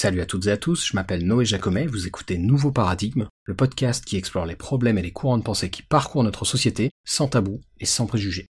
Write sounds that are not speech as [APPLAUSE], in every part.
Salut à toutes et à tous, je m'appelle Noé Jacomet, vous écoutez Nouveau Paradigme, le podcast qui explore les problèmes et les courants de pensée qui parcourent notre société, sans tabou et sans préjugés.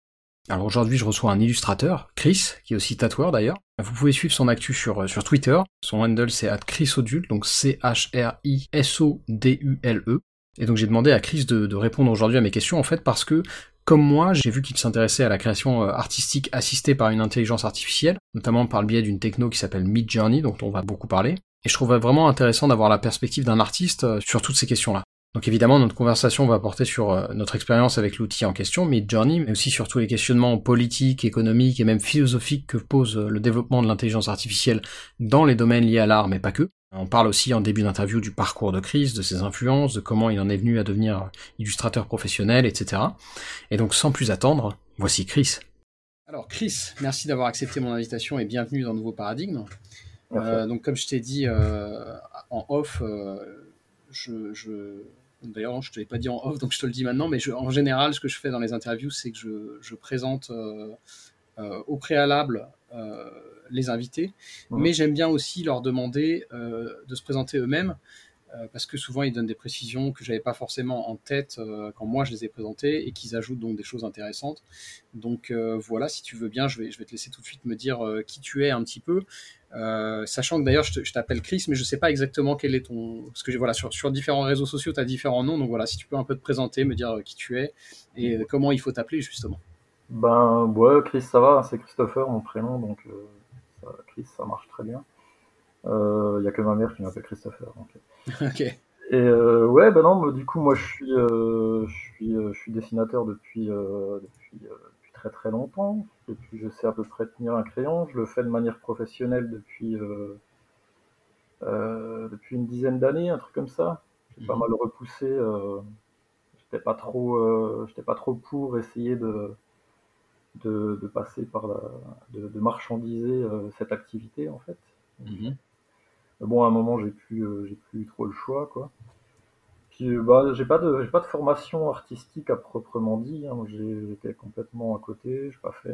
Alors aujourd'hui je reçois un illustrateur, Chris, qui est aussi tatoueur d'ailleurs. Vous pouvez suivre son actu sur, euh, Twitter, son handle c'est @chrisodule, donc C-H-R-I-S-O-D-U-L-E. Et donc j'ai demandé à Chris de répondre aujourd'hui à mes questions en fait parce que comme moi, j'ai vu qu'il s'intéressait à la création euh, artistique assistée par une intelligence artificielle, notamment par le biais d'une techno qui s'appelle Midjourney, dont on va beaucoup parler. Et je trouvais vraiment intéressant d'avoir la perspective d'un artiste euh, sur toutes ces questions-là. Donc évidemment, notre conversation va porter sur euh, notre expérience avec l'outil en question, Midjourney, mais aussi sur tous les questionnements politiques, économiques et même philosophiques que pose le développement de l'intelligence artificielle dans les domaines liés à l'art, mais pas que. On parle aussi en début d'interview du parcours de Chris, de ses influences, de comment il en est venu à devenir illustrateur professionnel, etc. Et donc sans plus attendre, voici Chris. Alors Chris, merci d'avoir accepté mon invitation et bienvenue dans Nouveau Paradigme. Euh, donc comme je t'ai dit euh, en off, euh, je, je... d'ailleurs je te l'ai pas dit en off, donc je te le dis maintenant, mais en général ce que je fais dans les interviews, c'est que je, je présente au préalable les invités, mais j'aime bien aussi leur demander euh, de se présenter eux-mêmes euh, parce que souvent ils donnent des précisions que j'avais pas forcément en tête euh, quand moi je les ai présentés et qu'ils ajoutent donc des choses intéressantes. Donc voilà, si tu veux bien, je vais, je vais te laisser tout de suite me dire qui tu es un petit peu. sachant que d'ailleurs je t'appelle Chris, mais je sais pas exactement quel est ton. Parce que voilà, sur, sur différents réseaux sociaux, tu as différents noms. Donc voilà, si tu peux un peu te présenter, me dire qui tu es et comment il faut t'appeler justement. Ben, ouais, Chris, ça va, c'est Christopher, mon prénom, donc Chris, ça marche très bien. Il euh, n'y a que ma mère qui m'appelle Christopher. [LAUGHS] ok. Et euh, ouais, ben non, du coup, moi, je suis, euh, je suis, je suis dessinateur depuis, depuis, depuis, très très longtemps. Depuis, je sais à peu près tenir un crayon. Je le fais de manière professionnelle depuis, depuis une dizaine d'années, un truc comme ça. J'ai pas mhm. mal repoussé. j'étais pas trop, j'étais pas trop pour essayer de de, passer par la, de, marchandiser euh, cette activité en fait. Mhm. Bon, à un moment, j'ai plus, euh, j'ai plus trop le choix, quoi. Puis, euh, bah, j'ai pas de, j'ai pas de formation artistique à proprement dit. Hein. J'étais complètement à côté. J'ai pas fait,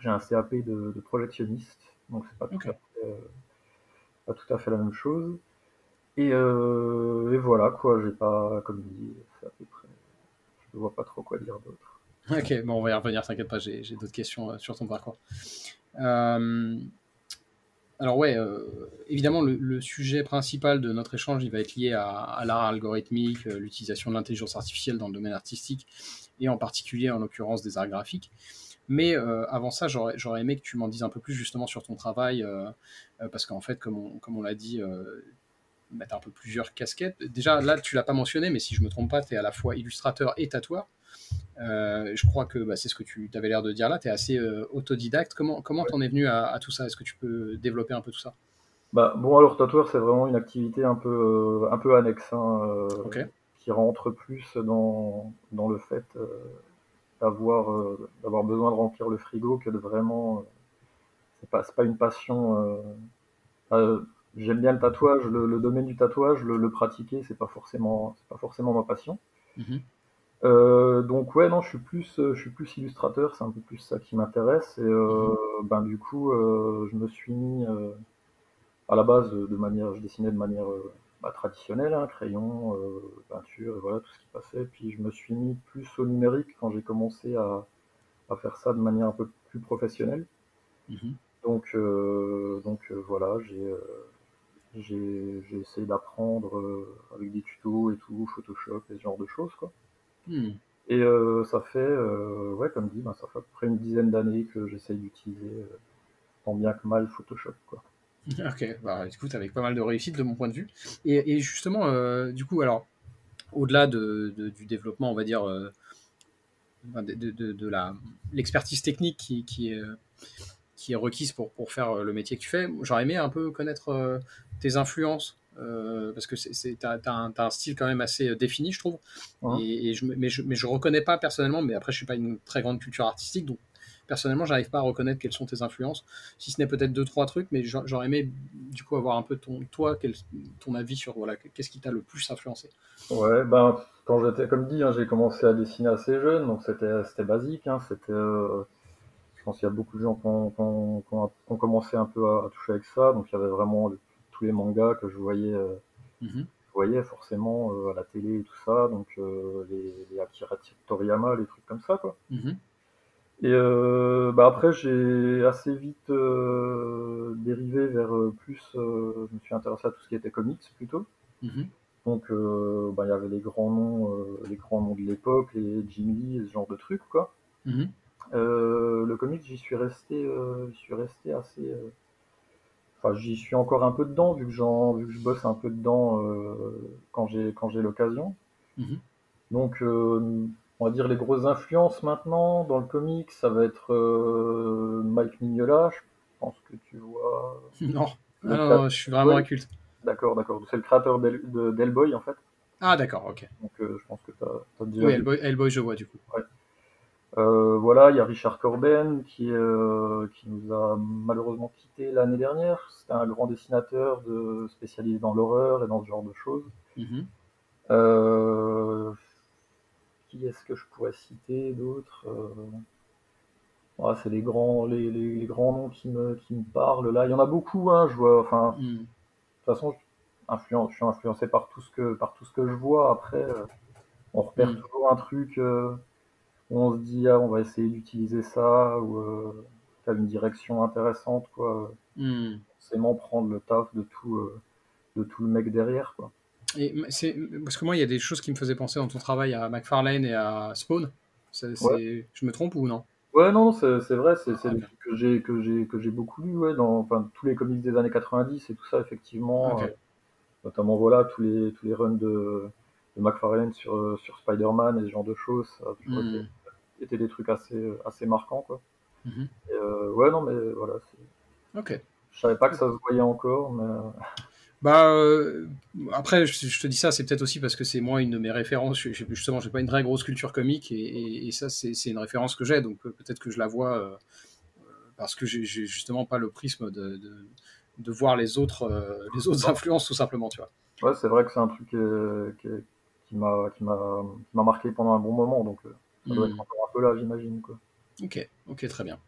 j'ai un CAP de, projectionniste, donc c'est pas, tout à fait, pas tout à fait la même chose. Et, et voilà, quoi. J'ai pas, comme dit, c'est à peu près. Je ne vois pas trop quoi dire d'autre. Ok, bon, on va y revenir, t'inquiète pas, j'ai d'autres questions euh, sur ton parcours. Euh, alors ouais, euh, évidemment, le, sujet principal de notre échange, il va être lié à, l'art algorithmique, l'utilisation de l'intelligence artificielle dans le domaine artistique, et en particulier, en l'occurrence, des arts graphiques. Mais avant ça, j'aurais aimé que tu m'en dises un peu plus justement sur ton travail, parce qu'en fait, comme on, l'a dit, bah, tu as un peu plusieurs casquettes. Déjà, là, tu l'as pas mentionné, mais si je me trompe pas, tu es à la fois illustrateur et tatoueur. Euh, je crois que bah, c'est ce que tu avais l'air de dire là, tu es assez euh, autodidacte. Comment comment t'en es venu à, tout ça? Est-ce que tu peux développer un peu tout ça? Bah, Bon, alors tatoueur, c'est vraiment une activité un peu, euh, un peu annexe, hein, qui rentre plus dans, dans le fait d'avoir d'avoir besoin de remplir le frigo que de vraiment... c'est pas, pas une passion... J'aime bien le tatouage, le, domaine du tatouage, le, pratiquer, c'est pas forcément, pas forcément ma passion. Mhm. Euh, donc ouais, non, je suis plus, euh, je suis plus illustrateur, c'est un peu plus ça qui m'intéresse. Et euh, ben du coup, je me suis mis à la base de manière, je dessinais de manière bah, traditionnelle, hein, crayon, peinture, et voilà tout ce qui passait. Puis je me suis mis plus au numérique quand j'ai commencé à, à, faire ça de manière un peu plus professionnelle. Mhm. Donc, donc voilà, j'ai j'ai essayé d'apprendre avec des tutos et tout, Photoshop et ce genre de choses quoi. Hmm. Et euh, ça fait, euh, ouais, comme dit, ben, ça fait à peu près une dizaine d'années que j'essaye d'utiliser euh, tant bien que mal Photoshop. Quoi. [LAUGHS] Ok, bah, écoute, avec pas mal de réussite de mon point de vue. Et, justement, du coup, alors, au-delà de, du développement, on va dire, de, de, la, l'expertise technique qui, qui, est, qui est requise pour, pour faire le métier que tu fais, j'aurais aimé un peu connaître tes influences euh, parce que tu as, un style quand même assez euh, défini, je trouve. Et, je, mais, je, mais je reconnais pas personnellement, mais après, je suis pas une très grande culture artistique, donc personnellement, j'arrive pas à reconnaître quelles sont tes influences, si ce n'est peut-être deux, trois trucs, mais j'aurais aimé du coup avoir un peu ton, toi, quel, ton avis sur voilà, qu'est-ce qui t'a le plus influencé? Ouais, ben, quand j'étais, comme dit, hein, j'ai commencé à dessiner assez jeune, donc c'était basique, hein, c'était. Euh, je pense qu'il y a beaucoup de gens qui ont, commencé un peu à, toucher avec ça. Donc il y avait vraiment tous les mangas que je voyais, mhm. voyais forcément à la télé et tout ça. Donc les, les, Akira Toriyama, les trucs comme ça. Quoi. Mhm. Et bah après, j'ai assez vite dérivé vers plus. je me suis intéressé à tout ce qui était comics plutôt. Mhm. Donc, euh, bah, il y avait les grands noms, euh, les grands noms de l'époque, les Jim Lee, ce genre de trucs, quoi. Mhm. Euh, le comics, j'y suis resté, suis resté assez. Enfin, j'y suis encore un peu dedans, vu que, vu que je bosse un peu dedans quand j'ai quand j'ai l'occasion. Mhm. Donc, on va dire les grosses influences maintenant dans le comics, ça va être Mike Mignola, je pense que tu vois. [LAUGHS] Non, non, je suis vraiment un culte. D'accord, d'accord. C'est le créateur d'Hellboy, en fait. Ah, d'accord, ok. Donc, euh, je pense que tu as, déjà. Oui, Hellboy, je vois, du coup. Ouais. Euh, voilà, il y a Richard Corben qui, euh, qui nous a malheureusement quitté l'année dernière. C'était un grand dessinateur de, spécialisé dans l'horreur et dans ce genre de choses. Mhm. qui est-ce que je pourrais citer d'autres C'est les grands, les, les, grands noms qui me, qui me parlent là. Il y en a beaucoup, hein, je vois. Enfin, mhm toute façon, je suis influencé par tout ce que, par tout ce que je vois. Après, euh, on repère mm. toujours un truc euh, on se dit, ah, on va essayer d'utiliser ça, ou euh, as une direction intéressante, quoi. Mm. Forcément prendre le taf de tout, de tout le mec derrière, quoi. Et c'est parce que moi, il y a des choses qui me faisaient penser dans ton travail à McFarlane et à Spawn. Je me trompe ou non? Ouais, non, c'est vrai, c'est des trucs que j'ai que j'ai que j'ai beaucoup lu, ouais, dans enfin, tous les comics des années 90 et tout ça, effectivement. Euh, notamment, voilà, tous les tous les runs de, de McFarlane sur euh, sur Spider-Man et ce genre de choses, ça hmm. Étaient des trucs assez assez marquants, quoi. Mhm. Euh, ouais, non, mais voilà. Ok. Je savais pas que ça se voyait encore, mais. Bah, euh, après, je, te dis ça, c'est peut-être aussi parce que c'est moi une de mes références. Je, je, justement, j'ai pas une vraie grosse culture comique et, ça, c'est une référence que j'ai, donc peut-être que je la vois euh, parce que j'ai justement pas le prisme de, de, voir les autres, euh, les autres influences, tout simplement, tu vois. Ouais, c'est vrai que c'est un truc qui m'a marqué pendant un bon moment, donc ça doit hmm. être encore un peu là, j'imagine. quoi. Ok, ok, très bien.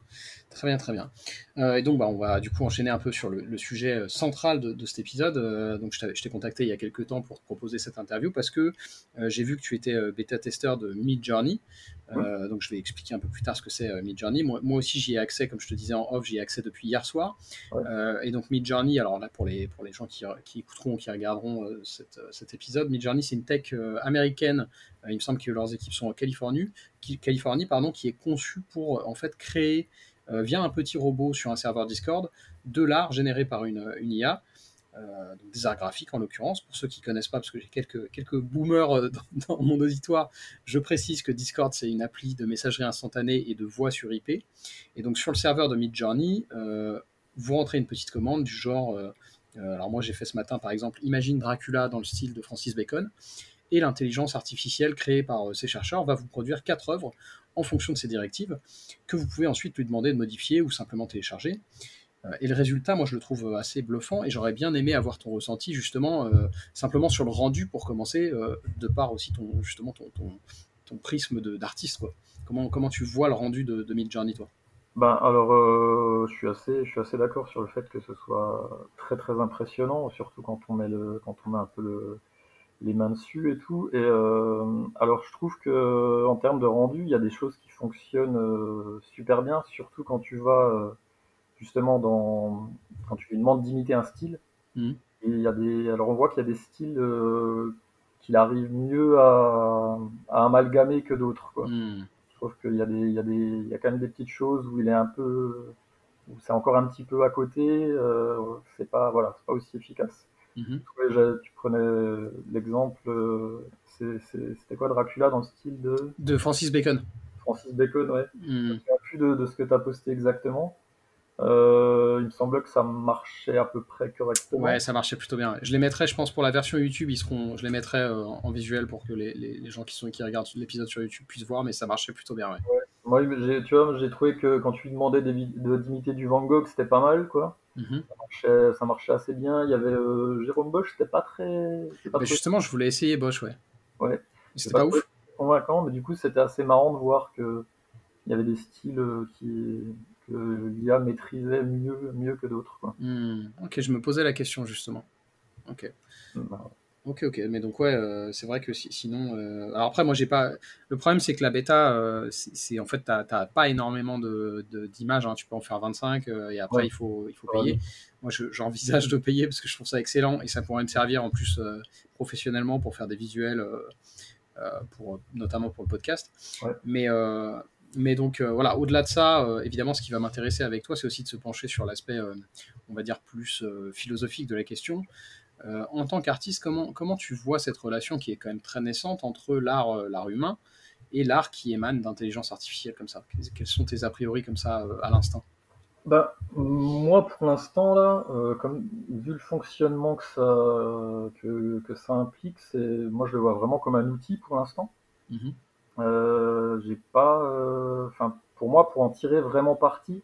Très bien, très bien. Euh, et donc, bah, on va du coup enchaîner un peu sur le, sujet euh, central de, cet épisode. Euh, donc, je t'ai contacté il y a quelques temps pour te proposer cette interview parce que j'ai vu que tu étais bêta-testeur de Midjourney. donc, je vais expliquer un peu plus tard ce que c'est Midjourney. Moi, moi aussi, j'y ai accès, comme je te disais en off, j'y ai accès depuis hier soir. et donc, Midjourney, alors là, pour les, pour les gens qui, qui écouteront, qui regarderont cet épisode, Midjourney, c'est une tech américaine. il me semble que leurs équipes sont en Californie, qui, Californie pardon, qui est conçue pour en fait créer euh, via un petit robot sur un serveur Discord de l'art généré par une, une IA. Euh, des arts graphiques en l'occurrence. Pour ceux qui ne connaissent pas, parce que j'ai quelques, quelques boomers euh, [LAUGHS] dans, mon auditoire, je précise que Discord c'est une appli de messagerie instantanée et de voix sur IP. Et donc sur le serveur de Midjourney, vous rentrez une petite commande du genre, alors moi j'ai fait ce matin par exemple, imagine Dracula dans le style de Francis Bacon, et l'intelligence artificielle créée par ces chercheurs va vous produire quatre œuvres en fonction de ces directives, que vous pouvez ensuite lui demander de modifier ou simplement télécharger. Euh, et le résultat, moi, je le trouve assez bluffant et j'aurais bien aimé avoir ton ressenti justement euh, simplement sur le rendu pour commencer, euh, de part aussi ton justement ton, ton, prisme d'artiste. Comment, comment tu vois le rendu de, de Midjourney, toi? Ben, alors, je suis assez, assez d'accord sur le fait que ce soit très très impressionnant, surtout quand on met le, quand on met un peu le, les mains dessus et tout. Et euh, alors je trouve que en termes de rendu, il y a des choses qui fonctionnent euh, super bien, surtout quand tu vas euh, justement dans quand tu lui demandes d'imiter un style. Mmh. Et il y a des alors on voit qu'il y a des styles qu'il arrive mieux à, à, amalgamer que d'autres. Quoi. Mmh. Je trouve qu'il y a des il y a des il y a quand même des petites choses où il est un peu où c'est encore un petit peu à côté. c'est pas voilà c'est pas aussi efficace. Mhm. tu prenais l'exemple, euh, c'était quoi Dracula dans le style de? De Francis Bacon. Francis Bacon, ouais. Mm. Je plus de, de, ce que tu as posté exactement. Euh, il me semble que ça marchait à peu près correctement. Ouais, ça marchait plutôt bien. Je les mettrai, je pense, pour la version YouTube, ils seront, je les mettrai euh, en visuel pour que les, les, gens qui, sont, qui regardent l'épisode sur YouTube puissent voir, mais ça marchait plutôt bien, ouais. Moi, tu vois, j'ai trouvé que quand tu lui demandais d'imiter du Van Gogh, c'était pas mal, quoi. Mhm. ça, marchait, assez bien. Il y avait euh, Jérôme Bosch, c'était pas très. Justement, je voulais essayer Bosch, ouais. Ouais. C'était pas, ouf. Convaincant, mais du coup, c'était assez marrant de voir que il y avait des styles qui que l'IA maîtrisait mieux, mieux que d'autres. Hmm. Ok, je me posais la question justement. Ok. Bah, Ok, ok, mais donc ouais, euh, c'est vrai que sinon. Euh, alors après, moi j'ai pas. Le problème c'est que la bêta, euh, c'est en fait, t'as pas énormément de d'images. Hein. Tu peux en faire 25 et après il faut il faut payer. Moi, j'envisage de payer parce que je trouve ça excellent et ça pourrait me servir en plus professionnellement pour faire des visuels, pour notamment pour le podcast. Mais mais donc voilà, au-delà de ça, évidemment, ce qui va m'intéresser avec toi, c'est aussi de se pencher sur l'aspect, on va dire, plus philosophique de la question. Euh, en tant qu'artiste, comment, comment tu vois cette relation qui est quand même très naissante entre l'art, euh, l'art humain et l'art qui émane d'intelligence artificielle comme ça? Quels sont tes a priori comme ça euh, à l'instant? Bah, moi, pour l'instant, là, comme, vu le fonctionnement que ça, que, que ça implique, c'est, moi, je le vois vraiment comme un outil pour l'instant. Mm-hmm. j'ai pas, enfin, pour moi, pour en tirer vraiment parti,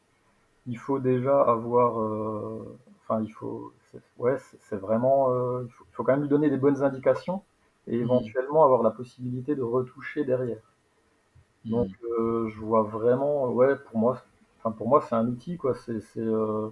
il faut déjà avoir, enfin, il faut, ouais, c'est vraiment, euh, il faut, quand même lui donner des bonnes indications et mmh. éventuellement avoir la possibilité de retoucher derrière. Mmh. Donc, euh, je vois vraiment, ouais, pour moi, enfin pour moi, c'est un outil, quoi. C'est, c'est, euh,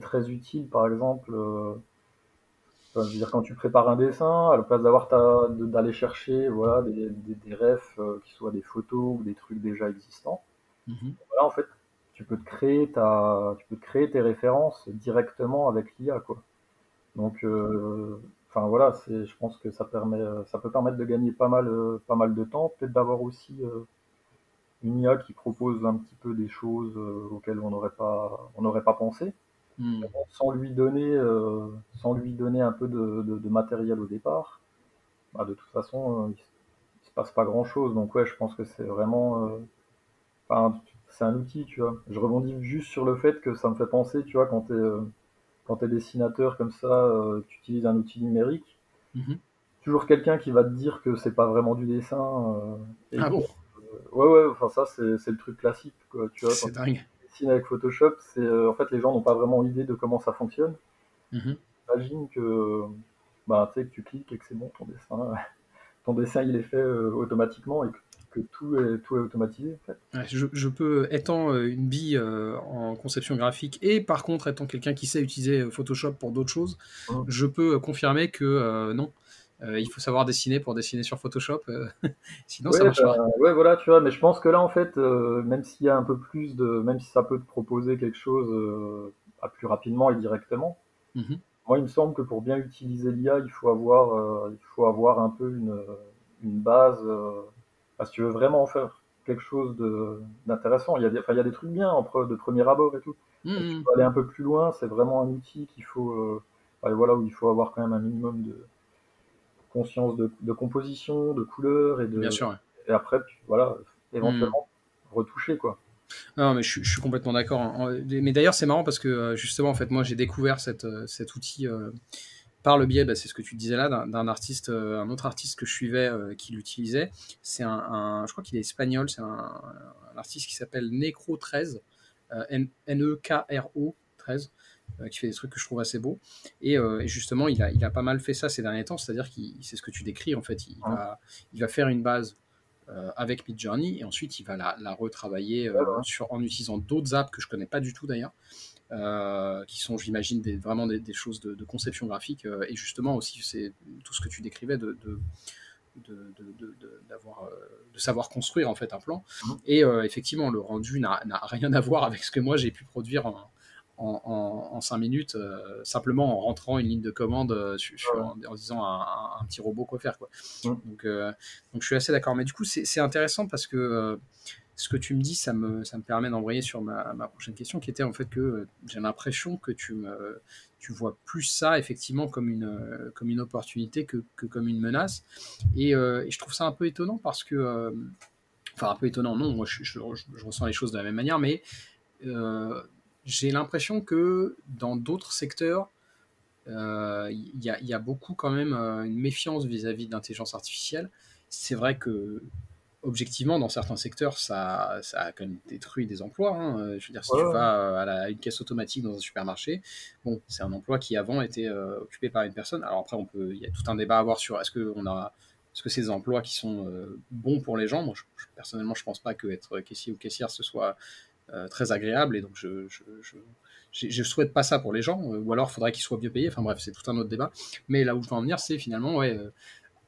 très utile, par exemple. je veux dire, quand tu prépares un dessin, à la place d'avoir d'aller chercher voilà, des, des, des refs qui soient des photos ou des trucs déjà existants, mmh. voilà, en fait, tu peux te créer ta, tu peux créer tes références directement avec l'IA, quoi. Donc, euh, enfin voilà, c'est, je pense que ça permet, ça peut permettre de gagner pas mal, euh, pas mal de temps, peut-être d'avoir aussi euh, une IA qui propose un petit peu des choses auxquelles on n'aurait pas, on n'aurait pas pensé, hmm. sans lui donner, sans lui donner un peu de, de, matériel au départ. Bah, de toute façon, il, se passe pas grand-chose. Donc ouais, je pense que c'est vraiment, c'est un outil, tu vois. Je rebondis juste sur le fait que ça me fait penser, tu vois, quand tu es, euh, quand es dessinateur comme ça, euh, tu utilises un outil numérique, mhm. toujours quelqu'un qui va te dire que c'est pas vraiment du dessin. Euh, ah bon? Ouais, ouais, enfin ça, c'est le truc classique, quoi, tu vois. C'est dingue. Tu dessines avec Photoshop, c'est en fait, les gens n'ont pas vraiment idée de comment ça fonctionne. Mhm. Imagine que, bah, que tu cliques et que c'est bon, ton dessin, [LAUGHS] ton dessin, il est fait automatiquement et que tout est, tout est automatisé. je, peux, étant euh, une bille euh, en conception graphique et par contre étant quelqu'un qui sait utiliser euh, Photoshop pour d'autres choses, mmh. je peux confirmer que non. il faut savoir dessiner pour dessiner sur Photoshop, [LAUGHS] sinon ça marche pas. Bah, ouais, voilà, tu vois, mais je pense que là, en fait, même s'il y a un peu plus de, même si ça peut te proposer quelque chose à plus rapidement et directement, mmh moi, il me semble que pour bien utiliser l'IA, il faut avoir, il faut avoir un peu une, une base si tu veux vraiment faire quelque chose d'intéressant, il, y a des, il y a des trucs bien de premier abord et tout. Mmh, tu mmh. peux aller un peu plus loin, c'est vraiment un outil qu'il faut, euh, voilà, où il faut avoir quand même un minimum de conscience de, composition, de couleur et de. Bien sûr. Et après, voilà, éventuellement retoucher quoi. Non, mais je, suis complètement d'accord. Mais d'ailleurs, c'est marrant parce que euh, justement, en fait, moi, j'ai découvert cette, euh, cet outil par le biais, bah, c'est ce que tu disais là, d'un artiste, euh, un autre artiste que je suivais euh, qui l'utilisait. C'est un, je crois qu'il est espagnol, c'est un, artiste qui s'appelle Necro13, euh, N-E-K-R-O 13, qui fait des trucs que je trouve assez beaux. Et, justement, il a, il a pas mal fait ça ces derniers temps, c'est-à-dire qu'il c'est ce que tu décris en fait. Il, va, il va faire une base avec Midjourney et ensuite il va la, la retravailler sur, en utilisant d'autres apps que je connais pas du tout d'ailleurs. Euh, qui sont, j'imagine, des, vraiment des, choses de, conception graphique. Euh, et justement aussi, c'est tout ce que tu décrivais de, de d'avoir euh, de savoir construire en fait un plan mmh. et effectivement le rendu n'a rien à voir avec ce que moi j'ai pu produire en, en, en, 5 minutes simplement en rentrant une ligne de commande en, disant à un, petit robot quoi faire quoi mmh. donc donc je suis assez d'accord mais du coup c'est intéressant parce que ce que tu me dis, ça me, ça me permet d'envoyer sur ma, ma, prochaine question, qui était en fait que euh, j'ai l'impression que tu, me, tu vois plus ça effectivement comme une, euh, comme une opportunité que, que comme une menace. Et, euh, je trouve ça un peu étonnant parce que, enfin un peu étonnant, non, moi je, je, ressens les choses de la même manière, mais j'ai l'impression que dans d'autres secteurs, il y, a, y, a, beaucoup quand même une méfiance vis-à-vis de l'intelligence artificielle. C'est vrai que objectivement, dans certains secteurs, ça, ça a quand même détruit des emplois. Hein. Euh, je veux dire, si tu vas à, une caisse automatique dans un supermarché, bon, c'est un emploi qui avant était euh, occupé par une personne. Alors après, on peut, il y a tout un débat à avoir sur est-ce que on a, est-ce que ces emplois qui sont euh, bons pour les gens. Moi, personnellement, je pense pas que être caissier ou caissière ce soit très agréable, et donc je, je, je, souhaite pas ça pour les gens, ou alors il faudrait qu'ils soient mieux payés, enfin bref, c'est tout un autre débat. Mais là où je veux en venir, c'est finalement, ouais,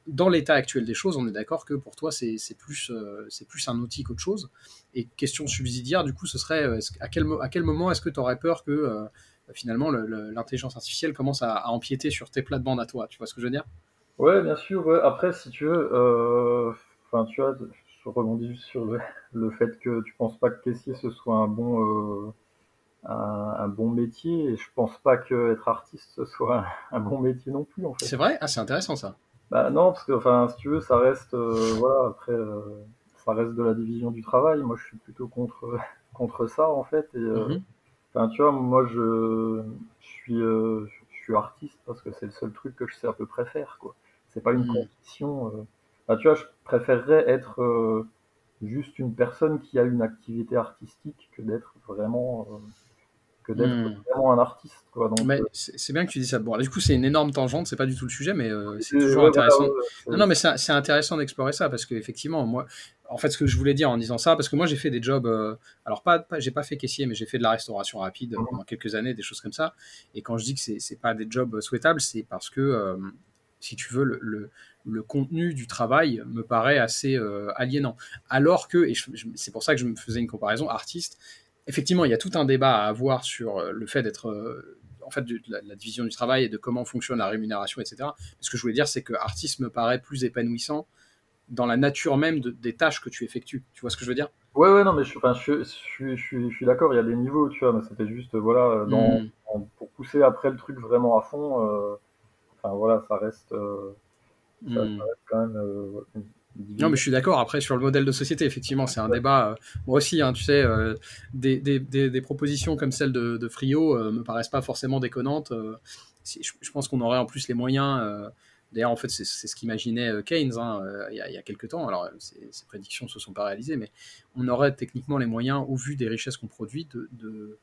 dans l'état actuel des choses, on est d'accord que pour toi, c'est plus, c'est plus un outil qu'autre chose. Et question subsidiaire, du coup, ce serait à quel, à quel moment est-ce que tu aurais peur que finalement l'intelligence artificielle commence à, empiéter sur tes plates-bandes à toi? Tu vois ce que je veux dire? Ouais, bien sûr. Après, si tu veux, euh, enfin, tu vois, je rebondis juste sur le, fait que tu penses pas que caissier ce soit un bon, euh, un, bon métier, et je pense pas que être artiste ce soit un, bon métier non plus, en fait. C'est vrai? Ah, c'est intéressant ça. Bah non, parce que, enfin, si tu veux, ça reste, euh, voilà, après, ça reste de la division du travail. Moi, je suis plutôt contre, [LAUGHS] contre ça, en fait. Et, mm-hmm. enfin, tu vois, moi, je, je suis, je suis artiste parce que c'est le seul truc que je sais à peu près faire, quoi c'est pas une mmh. condition. Euh. tu vois, je préférerais être euh, juste une personne qui a une activité artistique que d'être vraiment euh, que d'être mmh. vraiment un artiste. Quoi. mais c'est bien que tu dis ça. Bon, du coup, c'est une énorme tangente, c'est pas du tout le sujet, mais c'est toujours intéressant. non, non, mais c'est intéressant d'explorer ça parce qu'effectivement, moi, en fait, ce que je voulais dire en disant ça, parce que moi, j'ai fait des jobs. alors, pas, j'ai pas fait caissier, mais j'ai fait de la restauration rapide mmh. pendant quelques années, des choses comme ça. Et quand je dis que c'est pas des jobs souhaitables, c'est parce que si tu veux, le, le, contenu du travail me paraît assez euh, aliénant. Alors que, et c'est pour ça que je me faisais une comparaison, artiste, effectivement, il y a tout un débat à avoir sur euh, le fait d'être, euh, en fait, de, la, division du travail et de comment fonctionne la rémunération, etc. Ce que je voulais dire, c'est que artiste me paraît plus épanouissant dans la nature même des tâches que tu effectues. Tu vois ce que je veux dire? Ouais, ouais, non, mais je, enfin, je, je, je, suis d'accord, il y a des niveaux, tu vois, mais c'était juste, voilà, dans, hmm. pour pousser après le truc vraiment à fond enfin voilà, ça reste, euh, ça, hmm. reste quand même. Euh, non, mais je suis d'accord. Après, sur le modèle de société, effectivement, c'est un débat. Euh, moi aussi, hein, tu sais, des, des, des, propositions comme celle de, de Frio me paraissent pas forcément déconnantes. Je, je, pense qu'on aurait en plus les moyens. D'ailleurs, en fait, c'est ce qu'imaginait Keynes hein, il, y a, il, y a, quelques temps. Alors, ces, prédictions ne se sont pas réalisées, mais on aurait techniquement les moyens, au vu des richesses qu'on produit, de, de,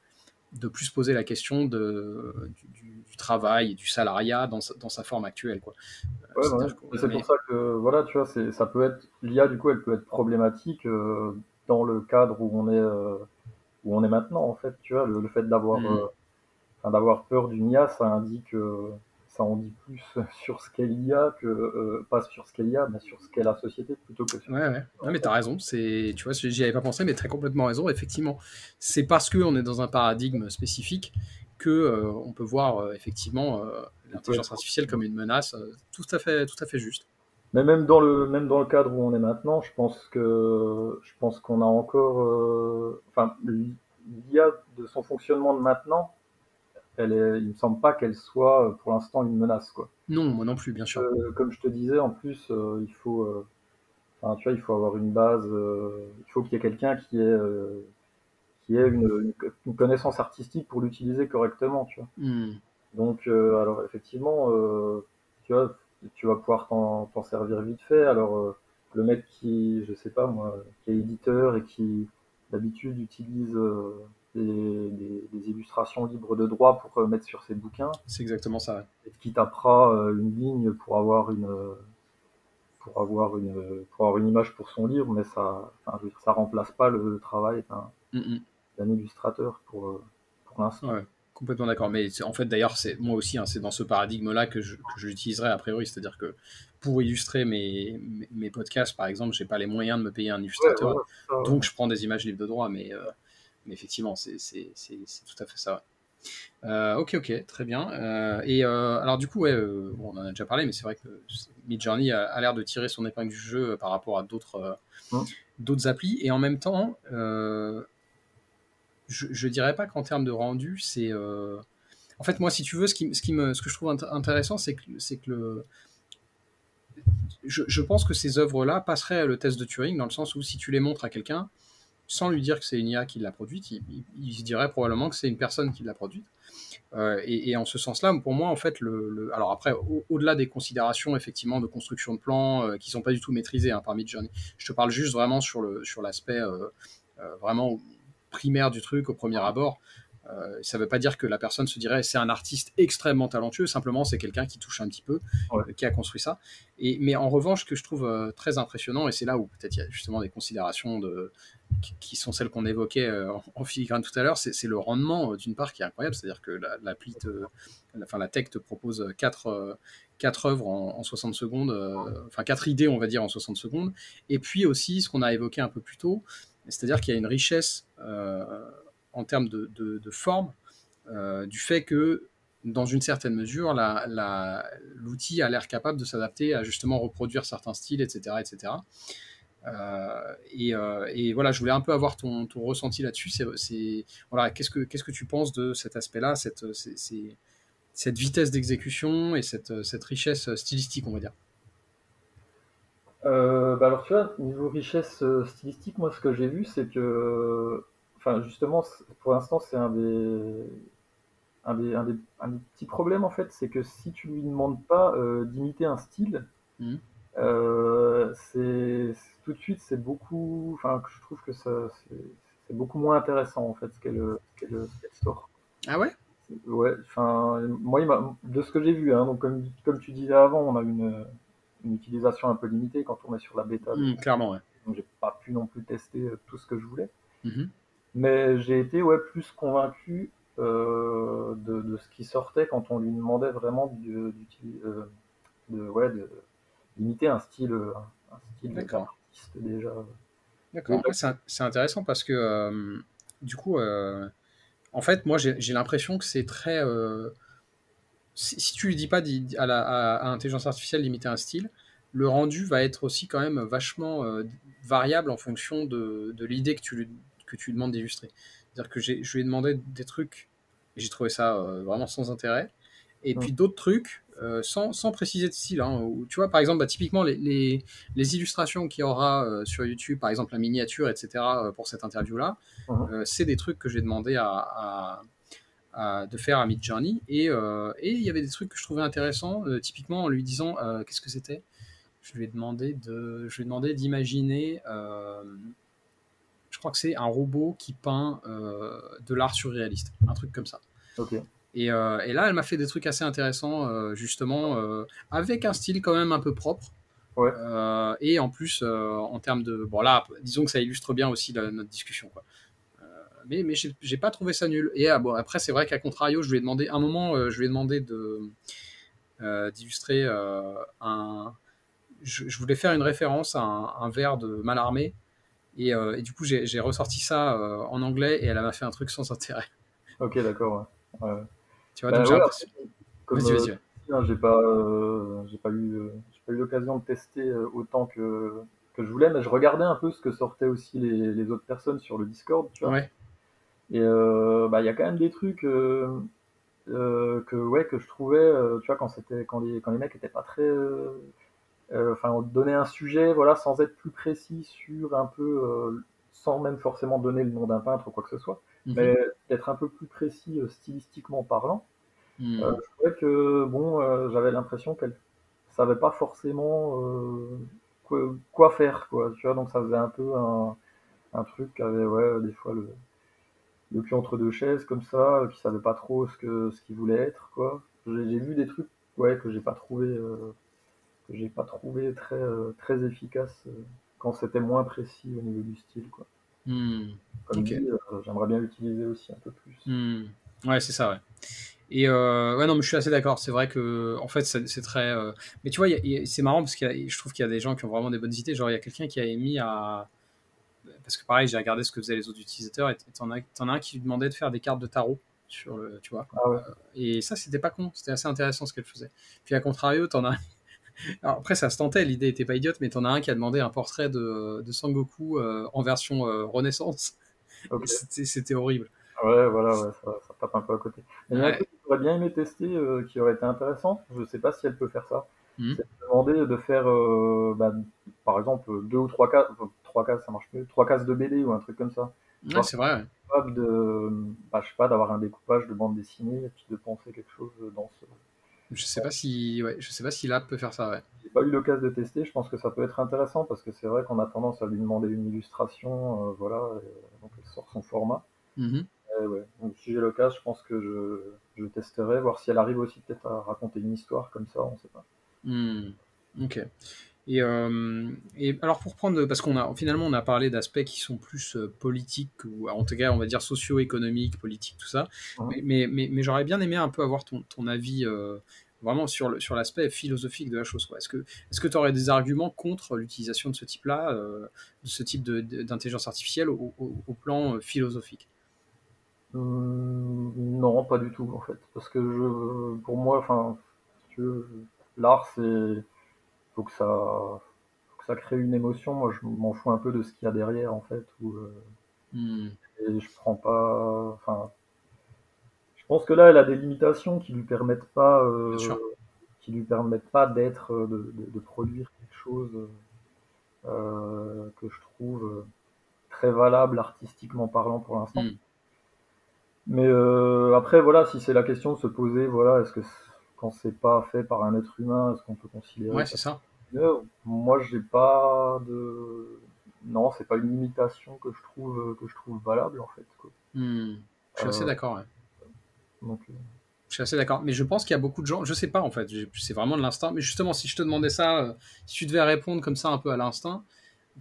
de plus poser la question de, du, travail et du salariat dans, dans sa forme actuelle. Quoi. c'est pour ça que, voilà, tu vois, ça peut être, l'IA, du coup, elle peut être problématique euh, dans le cadre où on est, euh, où on est maintenant, en fait, tu vois, le, fait d'avoir, mm. euh, d'avoir peur d'une IA, ça indique ça en dit plus [LAUGHS] sur ce qu'elle y a que euh, pas sur ce qu'elle y a, mais sur ce qu'est la société plutôt que sur. Ouais, ouais. Non, mais t'as raison. C'est, tu vois, j'y avais pas pensé, mais très complètement raison. Effectivement, c'est parce qu'on est dans un paradigme spécifique que euh, on peut voir euh, effectivement l'intelligence artificielle comme une menace. tout à fait, tout à fait juste. Mais même dans le même dans le cadre où on est maintenant, je pense que je pense qu'on a encore, enfin, l'IA de son fonctionnement de maintenant elle est, il me semble pas qu'elle soit euh, pour l'instant une menace quoi. Non, moi non plus, bien sûr. Euh, comme je te disais, en plus, euh, il faut, enfin, tu vois, il faut avoir une base, il faut qu'il y ait quelqu'un qui ait, qui ait une, une, connaissance artistique pour l'utiliser correctement, tu vois. Hmm. Donc, alors effectivement, tu vois, tu vas pouvoir t'en servir vite fait. Alors, le mec qui, je sais pas moi, qui est éditeur et qui d'habitude utilise des, illustrations libres de droit pour euh, mettre sur ses bouquins. C'est exactement ça. Et qui tapera euh, une ligne pour avoir une pour avoir une pour avoir une image pour son livre, mais ça enfin, ça remplace pas le travail d'un illustrateur pour euh, pour l'instant. complètement d'accord. Mais en fait, d'ailleurs, c'est moi aussi, hein, c'est dans ce paradigme-là que j'utiliserai a priori, c'est-à-dire que pour illustrer mes, mes, podcasts, par exemple, j'ai pas les moyens de me payer un illustrateur, donc je prends des images libres de droit, mais mais effectivement, c'est tout à fait ça. Euh, ok, ok, très bien. Euh, et euh, alors du coup, ouais, on en a déjà parlé, mais c'est vrai que Midjourney a, a l'air de tirer son épingle du jeu par rapport à d'autres d'autres applis. Et en même temps, je, je dirais pas qu'en termes de rendu, c'est en fait moi, si tu veux, ce qui, ce qui me, ce que je trouve intéressant, c'est que c'est que le je, je, pense que ces œuvres-là passeraient le test de Turing dans le sens où si tu les montres à quelqu'un, sans lui dire que c'est une IA qui l'a produite, il, se dirait probablement que c'est une personne qui l'a produite. Euh, et, en ce sens-là, pour moi, en fait, le, alors après, au-delà des considérations effectivement de construction de plans euh, qui sont pas du tout maîtrisées hein, par Midjourney, je te parle juste vraiment sur sur l'aspect euh, vraiment primaire du truc au premier abord. Euh, ça ne veut pas dire que la personne se dirait c'est un artiste extrêmement talentueux, simplement c'est quelqu'un qui touche un petit peu, euh, qui a construit ça. Et, mais en revanche, ce que je trouve euh, très impressionnant, et c'est là où peut-être il y a justement des considérations de, qui, sont celles qu'on évoquait en, filigrane tout à l'heure, c'est le rendement d'une part qui est incroyable, c'est-à-dire que la, la, enfin, la tech te propose 4 quatre œuvres en, 60 secondes, enfin quatre idées on va dire en 60 secondes, et puis aussi ce qu'on a évoqué un peu plus tôt, c'est-à-dire qu'il y a une richesse en termes de, forme, euh, du fait que, dans une certaine mesure, l'outil a l'air capable de s'adapter à justement reproduire certains styles, etc. etc. Euh, euh, et, voilà, je voulais un peu avoir ton, ressenti là-dessus. Qu'est-ce que que tu penses de cet aspect-là, cette, cette vitesse d'exécution et cette, cette, richesse stylistique, on va dire? bah alors tu vois, niveau richesse stylistique, moi ce que j'ai vu, c'est que enfin justement, pour l'instant, c'est un des, un des, un des, un des petits problèmes en fait, c'est que si tu lui demandes pas euh, d'imiter un style, mmh. euh, c'est tout de suite c'est beaucoup, enfin je trouve que ça c'est beaucoup moins intéressant en fait ce qu'elle qu sort. Ah ouais? Ouais, enfin moi de ce que j'ai vu, hein, donc comme, comme tu disais avant, on a une, une utilisation un peu limitée quand on est sur la bêta. Mmh, clairement, ouais. Donc j'ai pas pu non plus tester euh, tout ce que je voulais. Mmh. Mais j'ai été ouais, plus convaincu euh, de, de, ce qui sortait quand on lui demandait vraiment euh, de, ouais, d'imiter un style, un style d'artiste déjà. D'accord, c'est intéressant parce que euh, du coup, en fait, moi j'ai l'impression que c'est très. Si, si, tu lui dis pas à, la, à, l'intelligence artificielle d'imiter un style, le rendu va être aussi quand même vachement variable en fonction de, de l'idée que tu lui que tu lui demandes d'illustrer. C'est-à-dire que je lui ai demandé des trucs, et j'ai trouvé ça euh, vraiment sans intérêt, et puis d'autres trucs euh, sans, sans, préciser de style. Hein, où, tu vois, par exemple, bah, typiquement, les, les, illustrations qu'il y aura euh, sur YouTube, par exemple la miniature, etc., pour cette interview-là, uh-huh. c'est des trucs que j'ai demandé à, à, de faire à Midjourney. Et il y avait des trucs que je trouvais intéressants, typiquement en lui disant, qu'est-ce que c'était? Je lui ai demandé de, je lui ai demandé d'imaginer je crois que c'est un robot qui peint euh, de l'art surréaliste, un truc comme ça. Et, euh, et, là, elle m'a fait des trucs assez intéressants, euh, justement, avec un style quand même un peu propre. et en plus, en termes de. Bon, là, disons que ça illustre bien aussi notre discussion. Quoi. mais mais j'ai pas trouvé ça nul. Et bon, après, c'est vrai qu'à contrario, je lui ai demandé. un moment, je lui ai demandé de d'illustrer un. Je, voulais faire une référence à un, un verre de Malarmé euh, et, du coup, j'ai ressorti ça euh, en anglais et elle m'a fait un truc sans intérêt. Ok, d'accord. Ouais. Tu vois, donc bah, Vas-y, vas-y. Euh, j'ai pas, j'ai pas eu, pas eu l'occasion de tester autant que, que je voulais, mais je regardais un peu ce que sortaient aussi les, les autres personnes sur le Discord, tu vois. Ouais. Et bah, il y a quand même des trucs que, ouais, que je trouvais, tu vois, quand, quand, les, quand les mecs étaient pas très euh, enfin donner un sujet, voilà, sans être plus précis sur un peu, euh, sans même forcément donner le nom d'un peintre ou quoi que ce soit, mhm. mais être un peu plus précis euh, stylistiquement parlant. Mhm. je trouvais que bon, j'avais l'impression qu'elle savait pas forcément quoi, faire, quoi. Tu vois, donc ça faisait un peu un, un truc qui avait, ouais, des fois le, le cul entre deux chaises comme ça, qui savait pas trop ce que ce qu'il voulait être, quoi. J'ai vu des trucs, ouais, que j'ai pas trouvé que j'ai pas trouvé très, euh, très efficace euh, quand c'était moins précis au niveau du style. Quoi. Hmm. Comme dit, euh, j'aimerais bien l'utiliser aussi un peu plus. Hmm. Ouais, c'est ça, ouais. Et ouais, non, mais je suis assez d'accord. C'est vrai que, en fait, c'est très. Mais tu vois, c'est marrant parce que je trouve qu'il y a des gens qui ont vraiment des bonnes idées. Genre, il y a quelqu'un qui a émis à. Parce que pareil, j'ai regardé ce que faisaient les autres utilisateurs et t'en as, as un qui lui demandait de faire des cartes de tarot sur le, tu vois. Ah ouais. et ça, c'était pas con. C'était assez intéressant ce qu'elle faisait. Puis à contrario, t'en as après, ça se tentait, l'idée était pas idiote, mais t'en as un qui a demandé un portrait de, de Sangoku euh, en version euh, Renaissance. C'était horrible. Ouais, voilà, ouais, ça, tape un peu à côté. Il y a que j'aurais bien aimé tester euh, qui aurait été intéressant. Je sais pas si elle peut faire ça. Hmm. C'est demander de faire, bah, par exemple, deux ou trois cases, trois cases, ça marche mieux, trois cases de BD ou un truc comme ça. Ouais, c'est vrai. De, bah, je sais pas, d'avoir un découpage de bande dessinée et puis de penser quelque chose dans ce, je sais pas si, ouais, je sais pas si l'app peut faire ça. Ouais. J'ai pas eu l'occasion de tester. Je pense que ça peut être intéressant parce que c'est vrai qu'on a tendance à lui demander une illustration, euh, voilà, donc elle sort son format. Mm-hmm. ouais. Donc, si j'ai l'occasion, je pense que je, je testerai, voir si elle arrive aussi peut-être à raconter une histoire comme ça, on sait pas. Hmm. Ok. Et, euh, et, alors pour prendre, parce qu'on a finalement on a parlé d'aspects qui sont plus euh, politiques ou en tout cas on va dire socio-économiques, politiques, tout ça. Mais, mais, mais, j'aurais bien aimé un peu avoir ton, ton avis euh, vraiment sur le sur l'aspect philosophique de la chose. Est-ce que est-ce que tu aurais des arguments contre l'utilisation de ce type-là, de ce type d'intelligence artificielle au, au, plan philosophique? Non, pas du tout en fait, parce que je, pour moi, enfin, l'art c'est faut que ça, faut que ça crée une émotion. Moi, je m'en fous un peu de ce qu'il y a derrière, en fait. Euh, hmm. Et je prends pas. Enfin, je pense que là, elle a des limitations qui lui permettent pas, euh, qui lui permettent pas d'être, euh, de, produire quelque chose que je trouve très valable artistiquement parlant pour l'instant. Hmm. Mais après, voilà, si c'est la question de se poser, voilà, est-ce que quand c'est pas fait par un être humain, est-ce qu'on peut considérer Ouais, c'est ça. Moi, j'ai pas de. Non, c'est pas une limitation que je trouve que je trouve valable en fait. Hmm. Je suis assez euh, d'accord. Donc, euh, Je suis assez d'accord. Mais je pense qu'il y a beaucoup de gens. Je sais pas en fait. C'est vraiment de l'instinct. Mais justement, si je te demandais ça, euh, si tu devais répondre comme ça un peu à l'instinct,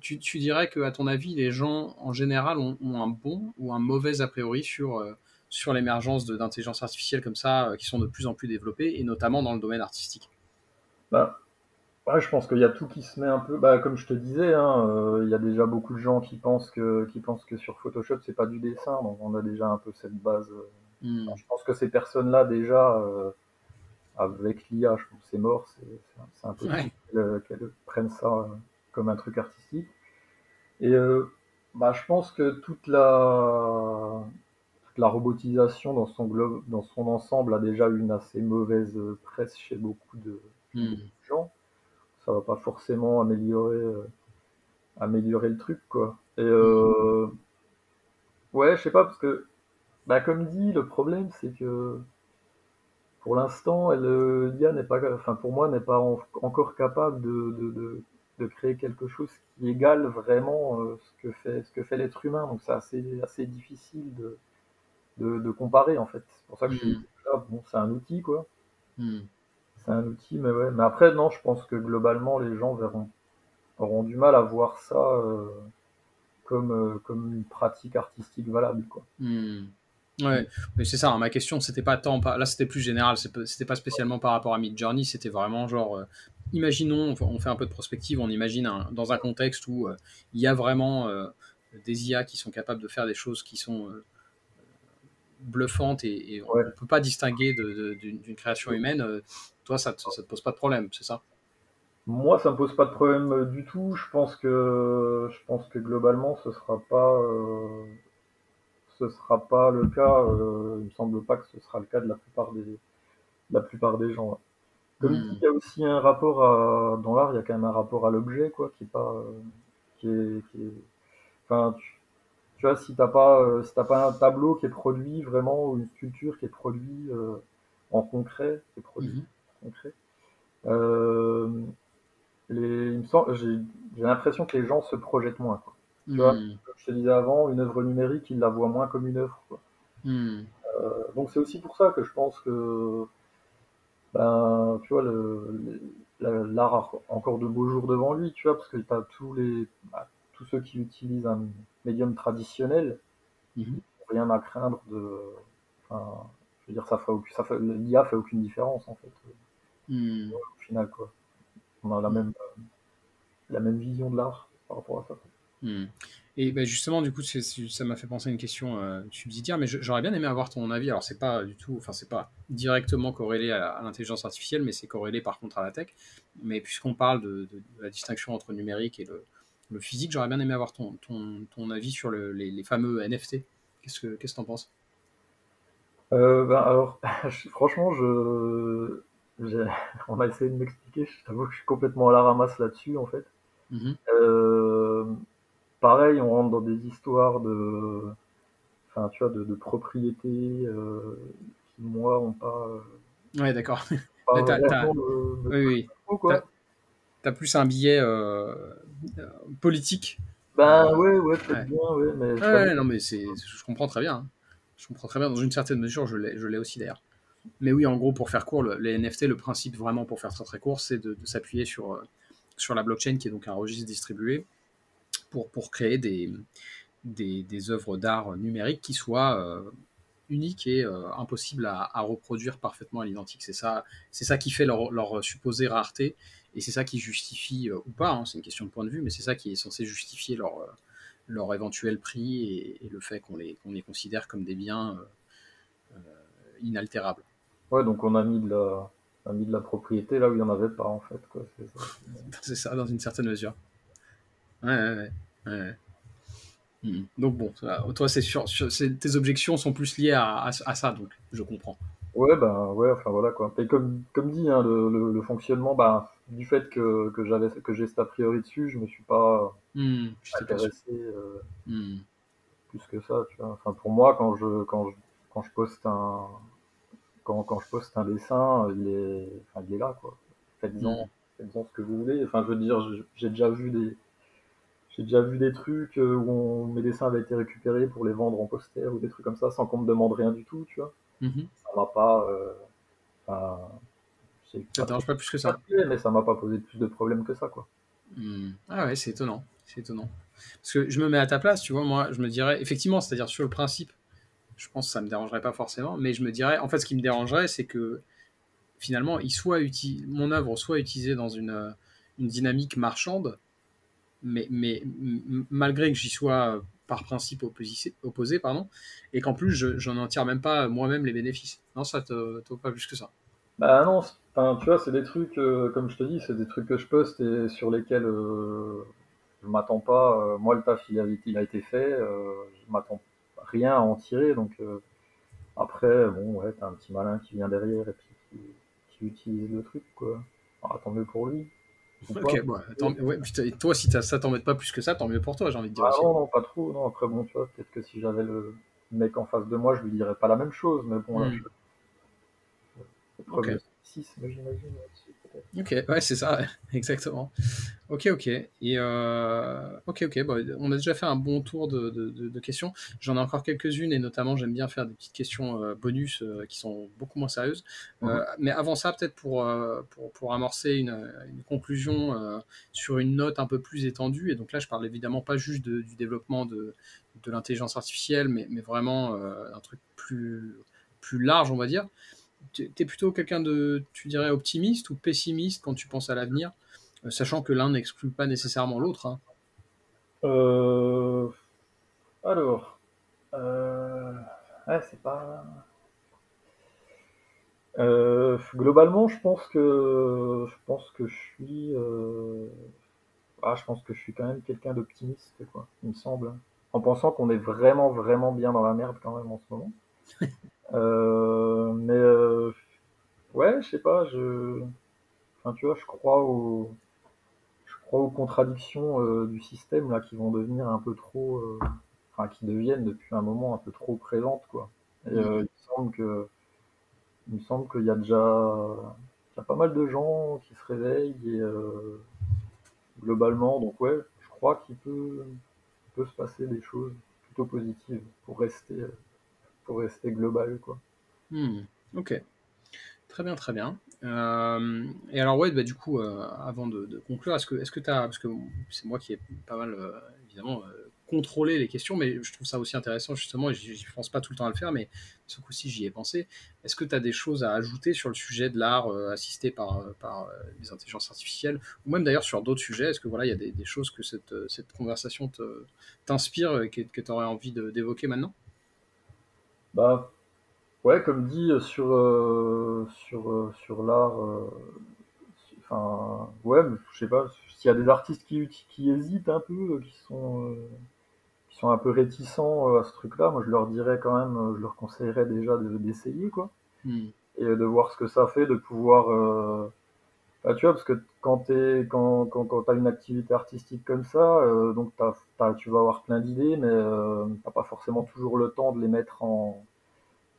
tu, tu, dirais que à ton avis, les gens en général ont, un bon ou un mauvais a priori sur sur l'émergence d'intelligence artificielle comme ça, euh, qui sont de plus en plus développées, et notamment dans le domaine artistique bah, Je pense qu'il y a tout qui se met un peu, bah, comme je te disais, hein, euh, il y a déjà beaucoup de gens qui pensent que, qui pensent que sur Photoshop, c'est pas du dessin, donc on a déjà un peu cette base. Euh. Hmm. je pense que ces personnes-là, déjà, avec l'IA, je pense que c'est mort, c'est un peu qu'elles prennent ça comme un truc artistique. Et bah, je pense que toute la, la robotisation dans son, globe, dans son ensemble a déjà une assez mauvaise presse chez beaucoup de, hmm. gens. Ça va pas forcément améliorer, euh, améliorer le truc, quoi. Et euh, ouais, je sais pas, parce que, bah, comme dit, le problème, c'est que pour l'instant, l'IA n'est pas, enfin, pour moi, n'est pas encore capable de, de, créer quelque chose qui égale vraiment euh, ce que fait, ce que fait l'être humain. Donc, c'est assez, assez difficile de, de, comparer en fait. C'est pour ça que mm. bon, c'est un outil quoi. Mm. C'est un outil, mais ouais. Mais après, non, je pense que globalement, les gens verront, auront du mal à voir ça euh, comme, euh, comme une pratique artistique valable quoi. Mm. Ouais, mais c'est ça. Hein, ma question, c'était pas tant, là, c'était plus général. C'était pas spécialement par rapport à Midjourney. C'était vraiment genre, euh, imaginons, on fait un peu de prospective. On imagine dans un contexte où il y a vraiment des IA qui sont capables de faire des choses qui sont bluffante et, on ne peut pas distinguer d'une création humaine, euh, toi, ça ne te, pose pas de problème, c'est ça? Moi, ça me pose pas de problème euh, du tout. Je pense que, je pense que globalement, ce sera pas, euh, ce sera pas le cas. il me semble pas que ce sera le cas de la plupart des, la plupart des gens. Comme hmm. il y a aussi un rapport à, dans l'art, il y a quand même un rapport à l'objet, quoi, qui est pas, qui est, qui est, enfin, tu vois, si t'as pas, euh, si pas un tableau qui est produit vraiment ou une sculpture qui est produit euh, en concret, qui est produit mhm. en concret, euh, les, j'ai, l'impression que les gens se projettent moins. Tu vois, mhm. comme je te disais avant, une œuvre numérique, ils la voient moins comme une œuvre. Mhm. donc c'est aussi pour ça que je pense que, ben, tu vois, le, l'art a encore de beaux jours devant lui, tu vois, parce que tu as tous les, bah, tous ceux qui utilisent un médium traditionnel, mhm. rien à craindre de. Enfin, je veux dire, ça fait, ça fait, l'IA fait aucune différence en fait. Mhm. Au final, quoi. On a la même, la même vision de l'art par rapport à ça. Mhm. Et ben justement, du coup, ça m'a fait penser à une question euh, subsidiaire, mais j'aurais bien aimé avoir ton avis. Alors, c'est pas du tout, enfin, c'est pas directement corrélé à, l'intelligence artificielle, mais c'est corrélé par contre à la tech. Mais puisqu'on parle de, la distinction entre numérique et le, le physique, j'aurais bien aimé avoir ton, ton, ton avis sur le, les, fameux NFT. Qu'est-ce que qu'est-ce que t'en penses? Euh, ben alors, [LAUGHS] franchement, je, [LAUGHS] on a essayé de m'expliquer. Je t'avoue que je suis complètement à la ramasse là-dessus, en fait. Mm-hmm. Euh, pareil, on rentre dans des histoires de, enfin, tu vois, de, de propriété euh, qui moi ont pas. ouais, d'accord. [LAUGHS] Oui, oui. T'as plus un billet politique. Ben ouais, ouais, peut-être bien, ouais, mais. Ouais, non, mais c'est, je comprends très bien. Hein. Je comprends très bien. Dans une certaine mesure, je l'ai aussi d'ailleurs. Mais oui, en gros, pour faire court, les NFT, le principe vraiment pour faire très très court, c'est de, s'appuyer sur, sur la blockchain, qui est donc un registre distribué, pour, pour créer des, des, des œuvres d'art numériques qui soient uniques et impossibles à, à, reproduire parfaitement à l'identique. C'est ça, c'est ça qui fait leur, leur supposée rareté et c'est ça qui justifie, ou pas, hein, c'est une question de point de vue, mais c'est ça qui est censé justifier leur, leur éventuel prix et, le fait qu'on les, les considère comme des biens inaltérables. Ouais, donc on a mis de la, on a mis de la propriété là où il n'y en avait pas en fait. [LAUGHS] C'est ça. dans une certaine mesure. Ouais, ouais, ouais. Hmm. Donc bon, toi, c'est sûr, tes objections sont plus liées à, à, ça, donc je comprends. Ouais, ben ouais, enfin voilà quoi. Et comme, comme dit, hein, le, le, fonctionnement, ben, du fait que, que j'avais que j'ai cet a priori dessus, je me suis pas hmm, intéressé euh, hmm. plus que ça. Tu vois. Enfin pour moi, quand je quand je, quand je poste un quand, quand je poste un dessin, il est, enfin, il est là quoi. Faites-en faites ce que vous voulez. Enfin, je veux dire, j'ai déjà vu des j'ai déjà vu des trucs euh, où mes dessins avaient été récupérés pour les vendre en poster ou des trucs comme ça sans qu'on me demande rien du tout, tu vois. Mhm. Ça m'a pas. Euh, ça dérange pas plus que ça. Mais ça m'a pas posé plus de problèmes que ça, quoi. Hmm. Ah ouais, c'est étonnant. C'est étonnant. Parce que je me mets à ta place, tu vois, moi, je me dirais, effectivement, c'est-à-dire sur le principe, je pense que ça me dérangerait pas forcément, mais je me dirais, en fait, ce qui me dérangerait, c'est que finalement, il soit mon œuvre soit utilisée dans une, une dynamique marchande, mais, mais malgré que j'y sois euh, par principe opposé, opposé pardon, et qu'en plus je, n'en tire même pas moi-même les bénéfices. Non, ça te, te pas plus que ça. Bah non, tu vois, c'est des trucs, euh, comme je te dis, c'est des trucs que je poste et sur lesquels euh, je m'attends pas. moi, le taf, il a, il a été fait, je m'attends rien à en tirer, donc après, bon, ouais, t'as un petit malin qui vient derrière et puis qui, utilise le truc, quoi. Alors, tant mieux pour lui. Ok, bon, ouais, toi, si ça t'embête pas plus que ça, tant mieux pour toi, j'ai envie de dire. Ah non, non, pas trop. Non, après, bon, tu vois, peut-être que si j'avais le mec en face de moi, je lui dirais pas la même chose, mais bon, là, hmm. je... 6, j'imagine. Ok, ouais, c'est ça, [LAUGHS] exactement. Ok, ok. Et euh, ok, ok. Bon, on a déjà fait un bon tour de, de, questions. J'en ai encore quelques-unes et notamment j'aime bien faire des petites questions euh, bonus euh, qui sont beaucoup moins sérieuses. Mhm. mais avant ça, peut-être pour, pour, pour, amorcer une, une conclusion sur une note un peu plus étendue. Et donc là, je parle évidemment pas juste du développement de, de l'intelligence artificielle, mais, mais vraiment un truc plus, plus large, on va dire tu es plutôt quelqu'un de, tu dirais, optimiste ou pessimiste quand tu penses à l'avenir, euh, sachant que l'un n'exclut pas nécessairement l'autre hein. euh, Alors, euh... c'est pas. Euh, globalement, je pense que je pense que je suis. Ah, je pense que je suis quand même quelqu'un d'optimiste, quoi. Il me semble, en pensant qu'on est vraiment, vraiment bien dans la merde quand même en ce moment. Euh, mais euh, ouais, je sais pas, je, enfin, tu vois, je crois aux, je crois aux contradictions euh, du système là qui vont devenir un peu trop, enfin, qui deviennent depuis un moment un peu trop présentes, quoi. Et il me semble que, il me semble qu'il y a déjà, il y a pas mal de gens qui se réveillent et globalement, donc ouais, je crois qu'il peut, peut se passer des choses plutôt positives pour rester pour rester global. Quoi. Hmm, ok. Très bien, très bien. Euh, et alors, ouais, bah, du coup, euh, avant de, conclure, est-ce que tu as. Parce que c'est moi qui ai pas mal, euh, évidemment, contrôlé les questions, mais je trouve ça aussi intéressant, justement, et je ne pense pas tout le temps à le faire, mais ce coup-ci, j'y ai pensé. Est-ce que tu as des choses à ajouter sur le sujet de l'art assisté par, les intelligences artificielles, ou même d'ailleurs sur d'autres sujets? Est-ce que voilà, il y a des, choses que cette, cette conversation t'inspire et que, que tu aurais envie d'évoquer maintenant? Bah, ouais, comme dit euh, sur, euh, sur, euh, sur l'art, enfin, ouais, je sais pas, s'il y a des artistes qui, qui hésitent un peu, qui sont, qui sont un peu réticents à ce truc-là, moi je leur dirais quand même, je leur conseillerais déjà d'essayer, quoi. Hmm. Et de voir ce que ça fait de pouvoir. Bah, tu vois, parce que quand, tu as une activité artistique comme ça, donc tu vas avoir plein d'idées, mais euh, t'as pas forcément toujours le temps de les mettre en,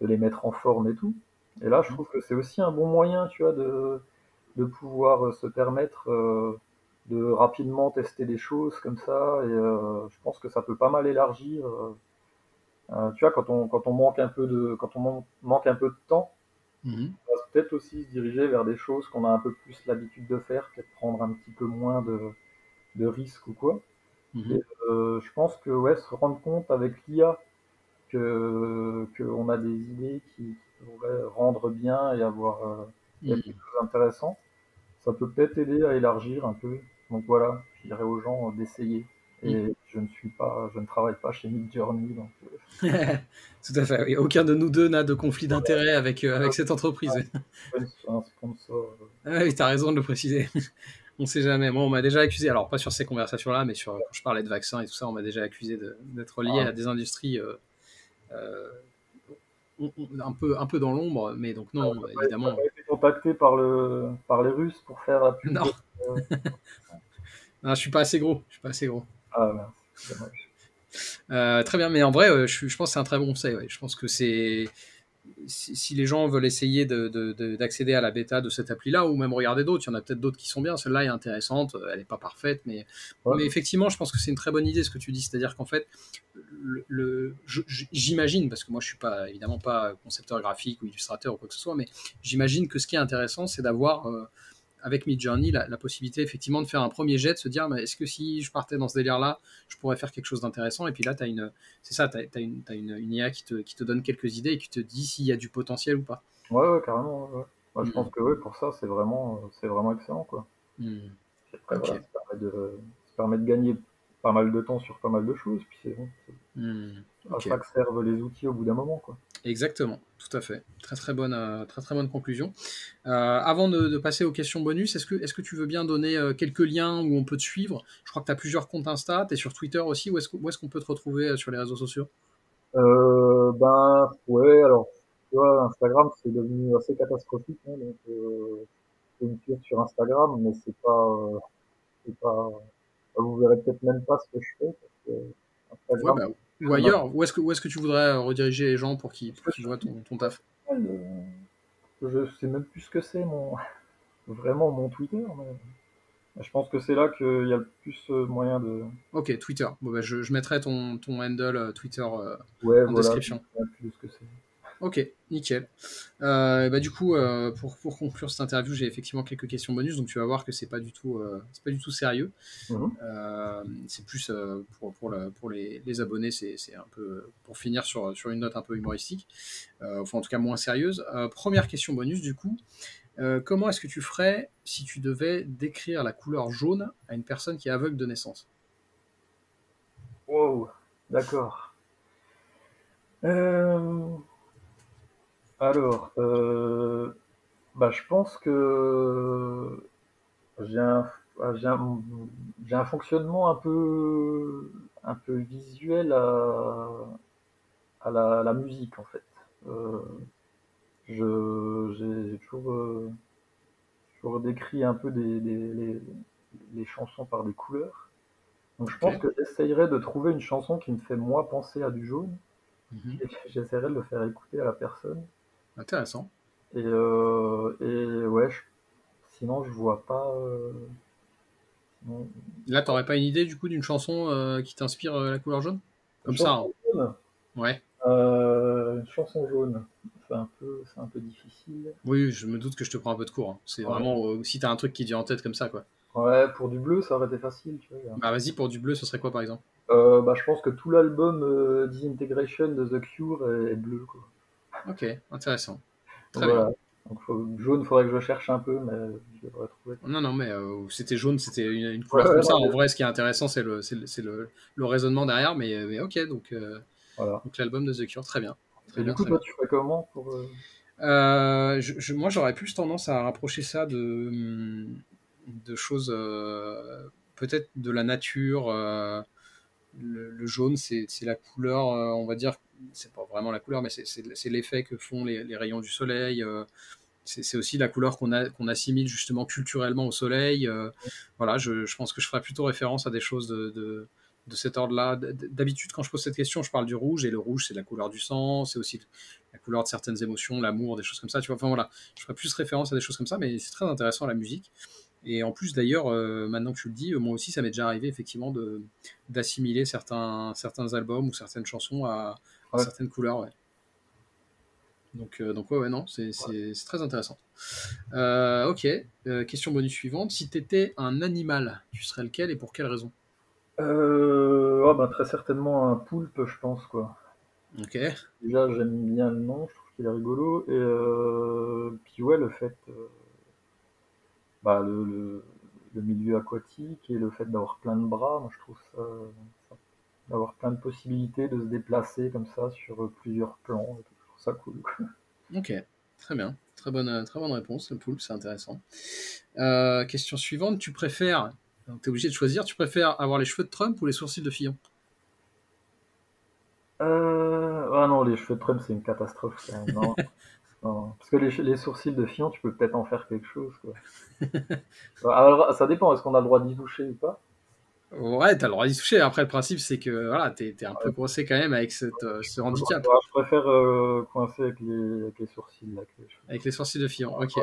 de les mettre en forme et tout. Et là, je trouve que c'est aussi un bon moyen, tu vois, de, pouvoir euh, se permettre euh, de rapidement tester des choses comme ça. Et euh, je pense que ça peut pas mal élargir, tu vois, quand on, quand on manque un peu de, quand on manque un peu de temps, va peut-être aussi se diriger vers des choses qu'on a un peu plus l'habitude de faire, peut-être prendre un petit peu moins de, de risques ou quoi. Mmh et, je pense que ouais, se rendre compte avec l'IA que qu'on a des idées qui, pourraient rendre bien et avoir quelque chose d'intéressant, ça peut peut-être aider à élargir un peu. Donc voilà, je dirais aux gens d'essayer. Et je ne suis pas, je ne travaille pas chez Midjourney, donc. Euh. [LAUGHS] Tout à fait. aucun de nous deux n'a de conflit d'intérêt avec euh, avec cette entreprise. un sponsor. Ah oui, as raison de le préciser. [LAUGHS] on ne sait jamais. Moi, on m'a déjà accusé, alors pas sur ces conversations-là, mais sur quand je parlais de vaccins et tout ça, on m'a déjà accusé d'être lié ah. à des industries euh, un peu un peu dans l'ombre, mais donc non, ah, évidemment. Tu été contacté par le par les Russes pour faire la pub. Non. [LAUGHS] non, je suis pas assez gros. Je suis pas assez gros. Ah, euh, très bien, mais en vrai, euh, je, pense que c'est un très bon conseil. Je pense que c'est si, les gens veulent essayer d'accéder à la bêta de cette appli-là, ou même regarder d'autres, il y en a peut-être d'autres qui sont bien. Celle-là est intéressante, elle n'est pas parfaite, mais, mais effectivement, je pense que c'est une très bonne idée ce que tu dis. C'est-à-dire qu'en fait, le, j'imagine, parce que moi je suis pas évidemment pas concepteur graphique ou illustrateur ou quoi que ce soit, mais j'imagine que ce qui est intéressant, c'est d'avoir euh, avec Midjourney la, la, possibilité effectivement de faire un premier jet, de se dire est-ce que si je partais dans ce délire-là, je pourrais faire quelque chose d'intéressant? Et puis là, tu as une, c'est ça, tu as, une, as une, une, IA qui te, qui te, donne quelques idées et qui te dit s'il y a du potentiel ou pas. Ouais, ouais carrément. Je mm. pense que ouais, pour ça, c'est vraiment, c'est vraiment excellent. Quoi. Mm. Après, voilà, ça, permet de, ça permet de gagner pas mal de temps sur pas mal de choses, puis c'est bon. Hmm, à ça que servent les outils au bout d'un moment. Quoi. Exactement, tout à fait. Très très bonne, euh, très, très bonne conclusion. Euh, avant de, passer aux questions bonus, est-ce que, est que tu veux bien donner euh, quelques liens où on peut te suivre? Je crois que tu as plusieurs comptes Insta, tu es sur Twitter aussi, où est-ce, est qu'on peut te retrouver sur les réseaux sociaux? Ben, ouais, alors, tu vois, Instagram, c'est devenu assez catastrophique. Hein, donc, je me suis sur Instagram, mais c'est pas, c'est pas, vous verrez peut-être même pas ce que je fais. Parce que bah, ou ailleurs, où est-ce que, où est que tu voudrais rediriger les gens pour qu'ils voient ton, ton taf? Je sais même plus ce que c'est mon [LAUGHS] vraiment mon Twitter, mais je pense que c'est là qu'il y a le plus euh, moyen de. Ok, Twitter. Bon, bah, je, je, mettrai ton, ton handle euh, Twitter euh, en description. Plus que c'est. Ok, nickel. Euh, bah, du coup, euh, pour, pour, conclure cette interview, j'ai effectivement quelques questions bonus, donc tu vas voir que c'est pas du tout, euh, c'est pas du tout sérieux. Mhm. c'est plus pour, pour, pour les, les, abonnés, c'est un peu pour finir sur, sur une note un peu humoristique, enfin en tout cas moins sérieuse. première question bonus, du coup, comment est-ce que tu ferais si tu devais décrire la couleur jaune à une personne qui est aveugle de naissance? Wow, d'accord. Euh... Alors, euh, bah, je pense que j'ai un, j'ai un, j'ai un fonctionnement un peu, un peu visuel à, à la, la musique en fait. Euh, je, j'ai toujours, euh, toujours décrit un peu des, des- les, les chansons par des couleurs. Donc je pense que j'essayerais de trouver une chanson qui me fait moi penser à du jaune mhm. et j'essaierais de le faire écouter à la personne. Intéressant. Et, euh, et ouais, sinon je vois pas. Euh... Là, t'aurais pas une idée du coup d'une chanson euh, qui t'inspire euh, la couleur jaune? Comme ça. Hein. Jaune? Ouais. Une chanson jaune. C'est un, peu, un peu difficile. Oui, je me doute que je te prends un peu de cours. Hein. C'est vraiment si t'as un truc qui vient en tête comme ça, quoi. Ouais, pour du bleu, ça aurait été facile. Tu vois. Bah vas-y, pour du bleu, ce serait quoi par exemple? Euh, bah, Je pense que tout l'album euh, The Integration de The Cure est bleu. Quoi. Ok, intéressant. Très bien. Donc, jaune, faudrait que je cherche un peu, mais je devrais trouver. Non, non, mais euh, c'était jaune, c'était une, couleur comme ça. En vrai, ce qui est intéressant, c'est le, le, le, raisonnement derrière, mais, mais ok, donc, euh, donc l'album de The Cure, très bien. Très Et du coup, toi, tu ferais comment pour. Euh, euh je, moi, j'aurais plus tendance à rapprocher ça de, de choses, peut-être de la nature. Le, le, jaune, c'est la couleur, on va dire, c'est pas vraiment la couleur, mais c'est l'effet que font les, rayons du soleil. Euh, c'est aussi la couleur qu'on qu'on assimile justement culturellement au soleil. Euh, voilà, je, pense que je ferai plutôt référence à des choses de, de, cet ordre-là. D'habitude, quand je pose cette question, je parle du rouge, et le rouge, c'est la couleur du sang, c'est aussi la couleur de certaines émotions, l'amour, des choses comme ça. Tu vois, enfin voilà, je ferai plus référence à des choses comme ça, mais c'est très intéressant la musique. Et en plus, d'ailleurs, euh, maintenant que tu le dis, moi aussi, ça m'est déjà arrivé effectivement d'assimiler certains, certains albums ou certaines chansons à, certaines couleurs, ouais. Donc, donc ouais, ouais, non, c'est très intéressant. ok, question bonus suivante. Si tu étais un animal, tu serais lequel et pour quelle raison? Euh, bah, Très certainement un poulpe, je pense, quoi. Ok. Déjà, j'aime bien le nom, je trouve qu'il est rigolo. Et euh, puis, ouais, le fait. Euh, bah, le, le, milieu aquatique et le fait d'avoir plein de bras, moi, je trouve ça. D'avoir plein de possibilités de se déplacer comme ça sur plusieurs plans. Je trouve ça cool. [LAUGHS] Ok, très bien. Très bonne, très bonne réponse, le poulpe, c'est intéressant. Euh, question suivante, tu préfères tu es obligé de choisir. Tu préfères avoir les cheveux de Trump ou les sourcils de Fillon? Euh... Ah non, les cheveux de Trump, c'est une catastrophe. [LAUGHS] Non. Parce que les, sourcils de Fillon, tu peux peut-être en faire quelque chose. [LAUGHS] Alors, ça dépend, est-ce qu'on a le droit d'y toucher ou pas? Ouais, t'as le droit d'y toucher. Après, le principe, c'est que voilà, t'es es un peu coincé quand même avec cette, euh, ce handicap. je préfère euh, coincer avec les, sourcils. avec, les sourcils de Fillon, ok.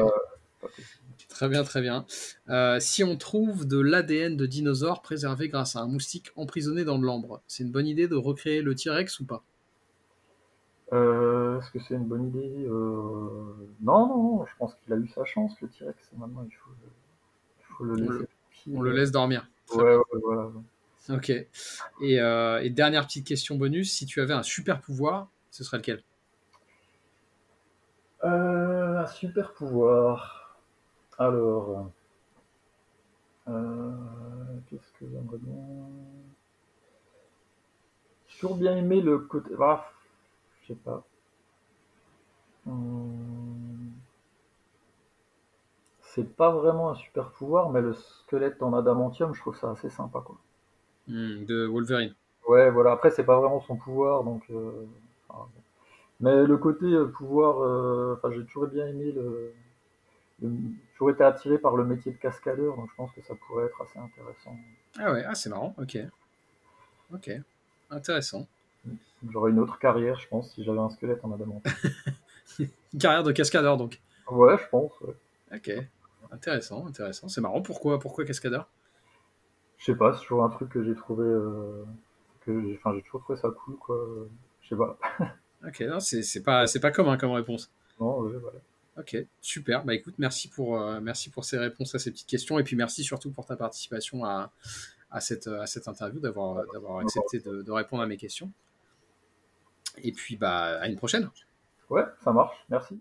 Très bien, très bien. Euh, si on trouve de l'ADN de dinosaures préservé grâce à un moustique emprisonné dans de l'ambre, c'est une bonne idée de recréer le T-Rex ou pas? Est-ce que c'est une bonne idée? Euh, Non, non, je pense qu'il a eu sa chance, le T-Rex. Maintenant, il faut, le laisser. On le, laisse dormir. Ouais, ouais, voilà. Ok. Et, et, dernière petite question bonus si tu avais un super pouvoir, ce serait lequel? Un super pouvoir. Alors, euh, qu'est-ce que j'aimerais bien toujours bien aimé le côté. Ah, je sais pas. Hum, c'est pas vraiment un super pouvoir, mais le squelette en adamantium, je trouve ça assez sympa, quoi. Hmm, de Wolverine. Ouais, voilà. Après, c'est pas vraiment son pouvoir, donc. Euh, mais le côté euh, pouvoir, enfin, j'ai toujours bien aimé le, toujours été attiré par le métier de cascadeur, donc je pense que ça pourrait être assez intéressant. Ah ouais, ah, c'est marrant, ok. Ok, intéressant. J'aurais une autre carrière, je pense, si j'avais un squelette en adamant. une [LAUGHS] carrière de cascadeur, donc Ouais, je pense. Ok, intéressant, intéressant. C'est marrant, pourquoi, pourquoi cascadeur Je sais pas, c'est toujours un truc que j'ai trouvé. Euh, que enfin, j'ai toujours trouvé ça cool, quoi. Je sais pas. [LAUGHS] ok, non, c'est pas, pas commun comme réponse. Non, ouais, voilà. Ok, super. Bah écoute, merci pour, euh, merci pour ces réponses à ces petites questions et puis merci surtout pour ta participation à, à, cette, à cette interview, d'avoir, d'avoir accepté de, répondre à mes questions. Et puis bah à une prochaine. Ouais, ça marche. Merci.